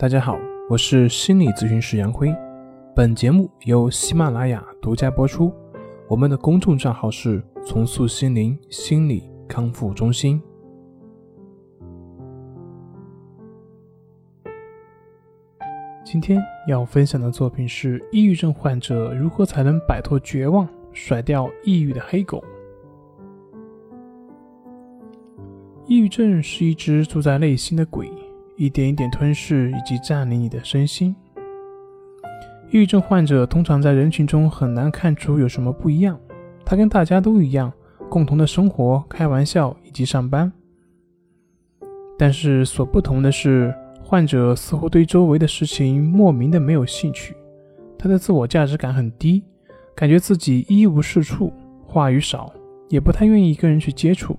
大家好，我是心理咨询师杨辉。本节目由喜马拉雅独家播出。我们的公众账号是“重塑心灵心理康复中心”。今天要分享的作品是：抑郁症患者如何才能摆脱绝望，甩掉抑郁的黑狗？抑郁症是一只住在内心的鬼。一点一点吞噬以及占领你的身心。抑郁症患者通常在人群中很难看出有什么不一样，他跟大家都一样，共同的生活、开玩笑以及上班。但是所不同的是，患者似乎对周围的事情莫名的没有兴趣，他的自我价值感很低，感觉自己一无是处，话语少，也不太愿意跟人去接触。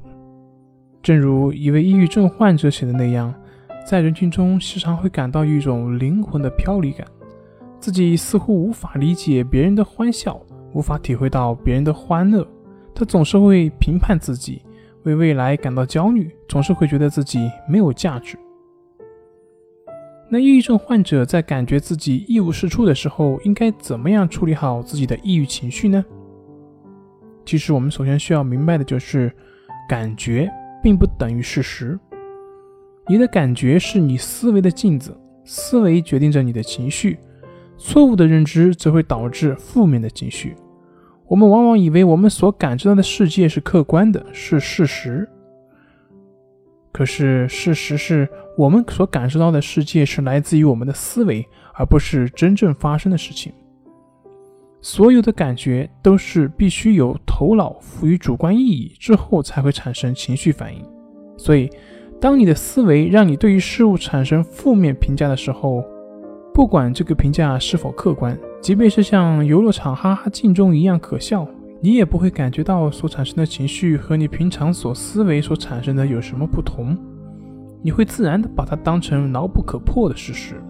正如一位抑郁症患者写的那样。在人群中，时常会感到一种灵魂的飘离感，自己似乎无法理解别人的欢笑，无法体会到别人的欢乐。他总是会评判自己，为未来感到焦虑，总是会觉得自己没有价值。那抑郁症患者在感觉自己一无是处的时候，应该怎么样处理好自己的抑郁情绪呢？其实，我们首先需要明白的就是，感觉并不等于事实。你的感觉是你思维的镜子，思维决定着你的情绪，错误的认知则会导致负面的情绪。我们往往以为我们所感知到的世界是客观的，是事实。可是事实是我们所感受到的世界是来自于我们的思维，而不是真正发生的事情。所有的感觉都是必须有头脑赋予主观意义之后才会产生情绪反应，所以。当你的思维让你对于事物产生负面评价的时候，不管这个评价是否客观，即便是像游乐场哈哈镜中一样可笑，你也不会感觉到所产生的情绪和你平常所思维所产生的有什么不同，你会自然的把它当成牢不可破的事实，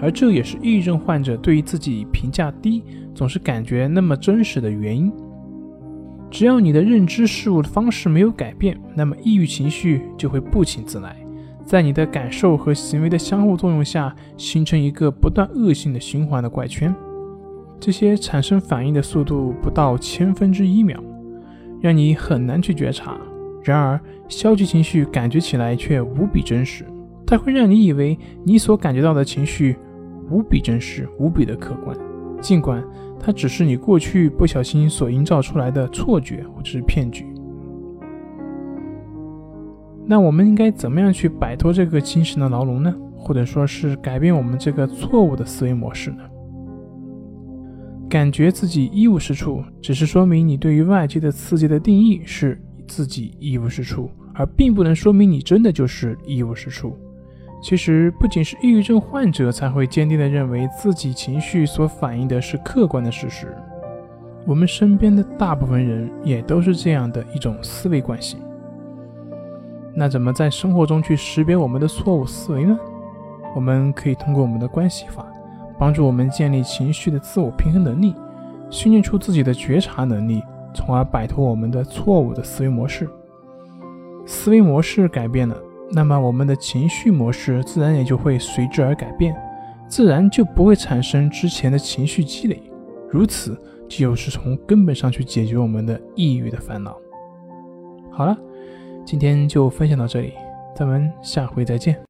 而这也是抑郁症患者对于自己评价低，总是感觉那么真实的原因。只要你的认知事物的方式没有改变，那么抑郁情绪就会不请自来，在你的感受和行为的相互作用下，形成一个不断恶性的循环的怪圈。这些产生反应的速度不到千分之一秒，让你很难去觉察。然而，消极情绪感觉起来却无比真实，它会让你以为你所感觉到的情绪无比真实、无比的客观，尽管。它只是你过去不小心所营造出来的错觉或者是骗局。那我们应该怎么样去摆脱这个精神的牢笼呢？或者说是改变我们这个错误的思维模式呢？感觉自己一无是处，只是说明你对于外界的刺激的定义是自己一无是处，而并不能说明你真的就是一无是处。其实不仅是抑郁症患者才会坚定地认为自己情绪所反映的是客观的事实，我们身边的大部分人也都是这样的一种思维惯性。那怎么在生活中去识别我们的错误思维呢？我们可以通过我们的关系法，帮助我们建立情绪的自我平衡能力，训练出自己的觉察能力，从而摆脱我们的错误的思维模式。思维模式改变了。那么我们的情绪模式自然也就会随之而改变，自然就不会产生之前的情绪积累，如此就是从根本上去解决我们的抑郁的烦恼。好了，今天就分享到这里，咱们下回再见。